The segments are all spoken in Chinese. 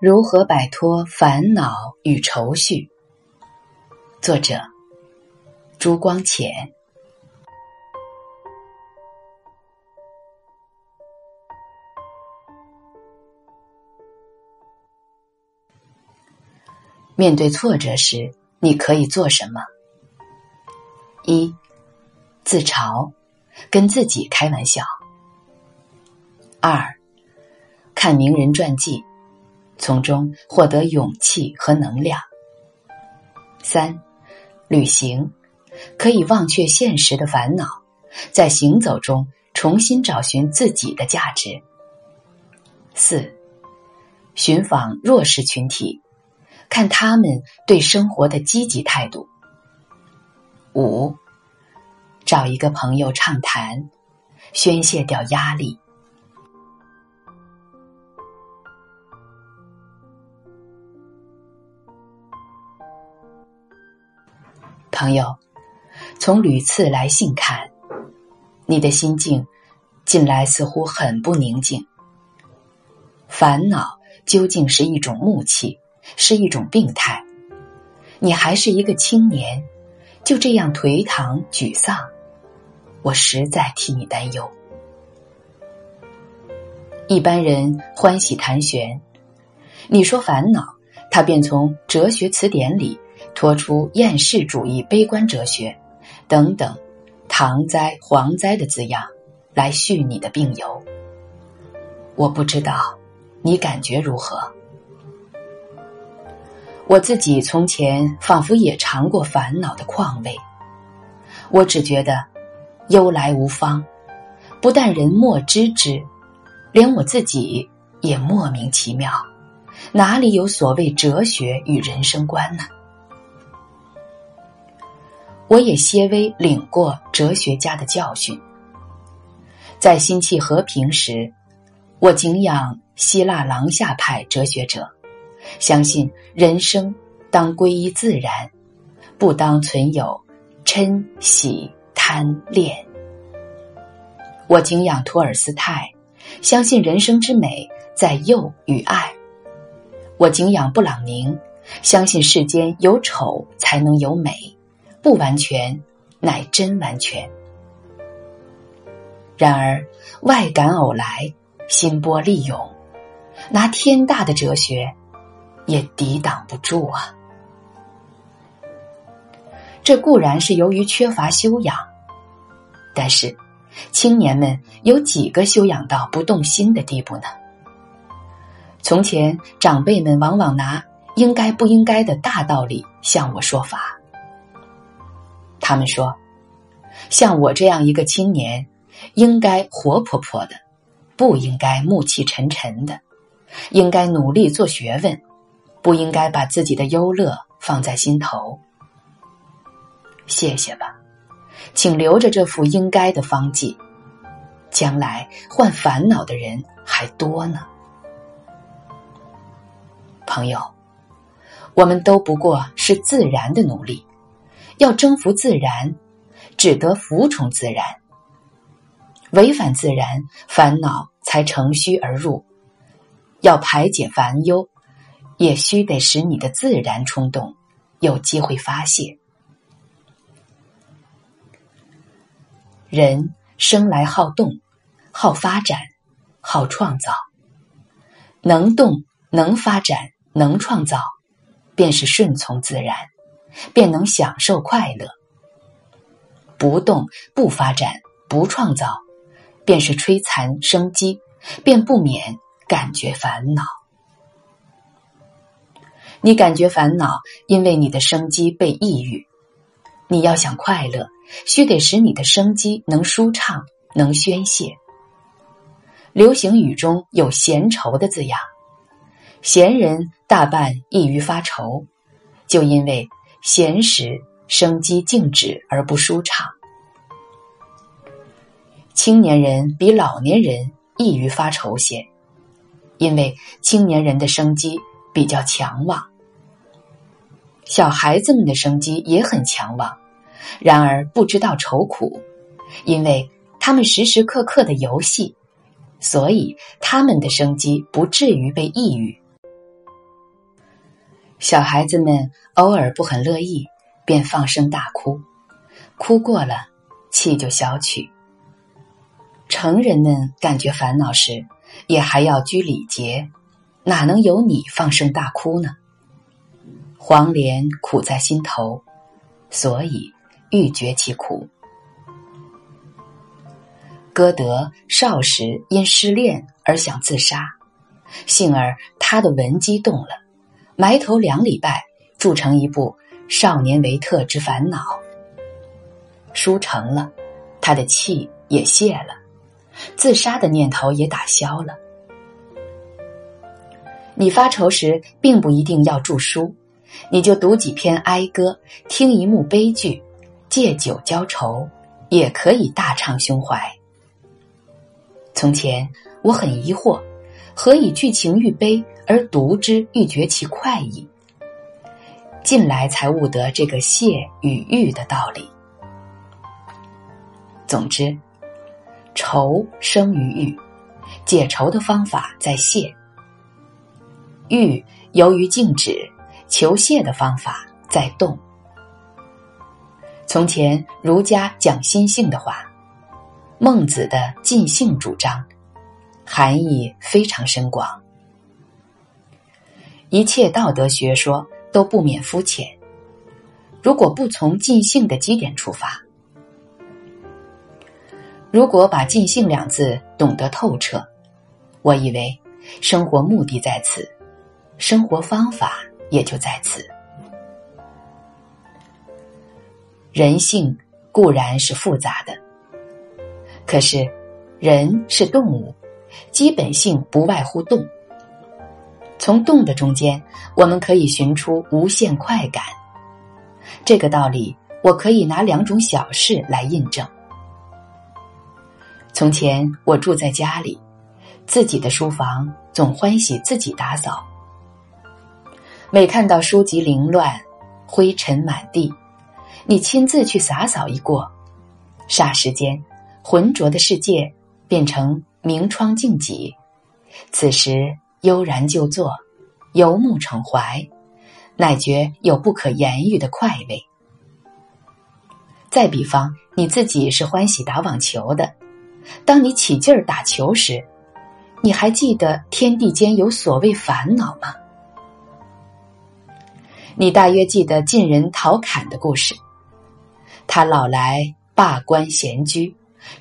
如何摆脱烦恼与愁绪？作者：朱光潜。面对挫折时，你可以做什么？一、自嘲，跟自己开玩笑。二、看名人传记。从中获得勇气和能量。三，旅行可以忘却现实的烦恼，在行走中重新找寻自己的价值。四，寻访弱势群体，看他们对生活的积极态度。五，找一个朋友畅谈，宣泄掉压力。朋友，从屡次来信看，你的心境近来似乎很不宁静。烦恼究竟是一种木气，是一种病态。你还是一个青年，就这样颓唐沮丧，我实在替你担忧。一般人欢喜谈玄，你说烦恼，他便从哲学词典里。拖出厌世主义、悲观哲学等等唐灾、蝗灾的字样来续你的病由。我不知道你感觉如何。我自己从前仿佛也尝过烦恼的况味，我只觉得忧来无方，不但人莫知之，连我自己也莫名其妙，哪里有所谓哲学与人生观呢？我也些微领过哲学家的教训，在心气和平时，我敬仰希腊廊下派哲学者，相信人生当归依自然，不当存有嗔喜贪恋。我敬仰托尔斯泰，相信人生之美在幼与爱。我敬仰布朗宁，相信世间有丑才能有美。不完全，乃真完全。然而外感偶来，心波利涌，拿天大的哲学也抵挡不住啊！这固然是由于缺乏修养，但是青年们有几个修养到不动心的地步呢？从前长辈们往往拿应该不应该的大道理向我说法。他们说：“像我这样一个青年，应该活泼泼的，不应该暮气沉沉的，应该努力做学问，不应该把自己的忧乐放在心头。”谢谢吧，请留着这副应该的方剂，将来患烦恼的人还多呢。朋友，我们都不过是自然的奴隶。要征服自然，只得服从自然。违反自然，烦恼才乘虚而入。要排解烦忧，也须得使你的自然冲动有机会发泄。人生来好动，好发展，好创造。能动，能发展，能创造，便是顺从自然。便能享受快乐。不动不发展不创造，便是摧残生机，便不免感觉烦恼。你感觉烦恼，因为你的生机被抑郁。你要想快乐，须得使你的生机能舒畅，能宣泄。流行语中有闲愁的字样，闲人大半易于发愁，就因为。闲时生机静止而不舒畅，青年人比老年人易于发愁些，因为青年人的生机比较强旺。小孩子们的生机也很强旺，然而不知道愁苦，因为他们时时刻刻的游戏，所以他们的生机不至于被抑郁。小孩子们偶尔不很乐意，便放声大哭，哭过了，气就消去。成人们感觉烦恼时，也还要拘礼节，哪能有你放声大哭呢？黄连苦在心头，所以欲绝其苦。歌德少时因失恋而想自杀，幸而他的文机动了，埋头两礼拜，铸成一部《少年维特之烦恼》。书成了，他的气也泄了，自杀的念头也打消了。你发愁时，并不一定要著书。你就读几篇哀歌，听一幕悲剧，借酒浇愁，也可以大畅胸怀。从前我很疑惑，何以剧情欲悲而读之欲觉其快意？近来才悟得这个谢与欲的道理。总之，愁生于欲，解愁的方法在谢；欲由于静止。求谢的方法在动。从前儒家讲心性的话，孟子的尽性主张，含义非常深广。一切道德学说都不免肤浅，如果不从尽性的基点出发，如果把尽性两字懂得透彻，我以为生活目的在此，生活方法。也就在此，人性固然是复杂的，可是人是动物，基本性不外乎动。从动的中间，我们可以寻出无限快感。这个道理，我可以拿两种小事来印证。从前我住在家里，自己的书房总欢喜自己打扫。每看到书籍凌乱、灰尘满地，你亲自去洒扫一过，霎时间，浑浊的世界变成明窗净几。此时悠然就坐，游目骋怀，乃觉有不可言喻的快慰。再比方，你自己是欢喜打网球的，当你起劲儿打球时，你还记得天地间有所谓烦恼吗？你大约记得晋人陶侃的故事。他老来罢官闲居，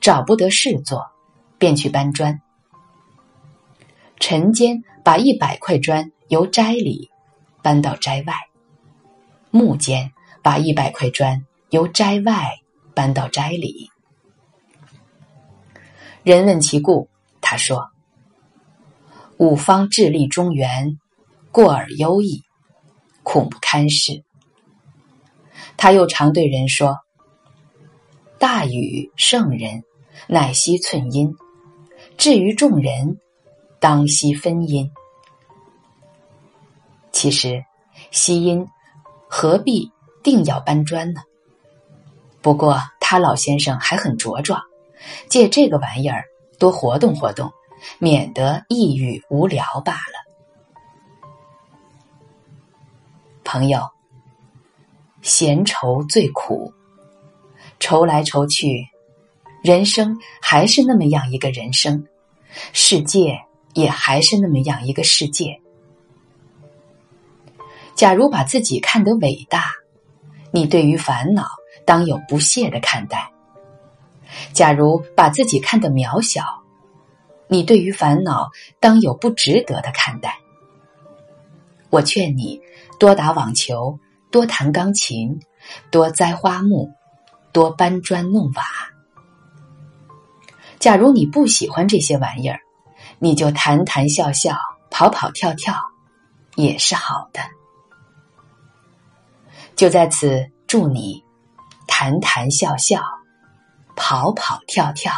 找不得事做，便去搬砖。晨间把一百块砖由斋里搬到斋外，暮间把一百块砖由斋外搬到斋里。人问其故，他说：“五方智力中原，过而优异。”恐不堪视。他又常对人说：“大禹圣人，乃惜寸阴；至于众人，当惜分阴。”其实，惜阴何必定要搬砖呢？不过他老先生还很茁壮，借这个玩意儿多活动活动，免得抑郁无聊罢了。朋友，闲愁最苦，愁来愁去，人生还是那么样一个人生，世界也还是那么样一个世界。假如把自己看得伟大，你对于烦恼当有不屑的看待；假如把自己看得渺小，你对于烦恼当有不值得的看待。我劝你多打网球，多弹钢琴，多栽花木，多搬砖弄瓦。假如你不喜欢这些玩意儿，你就谈谈笑笑，跑跑跳跳，也是好的。就在此祝你谈谈笑笑，跑跑跳跳。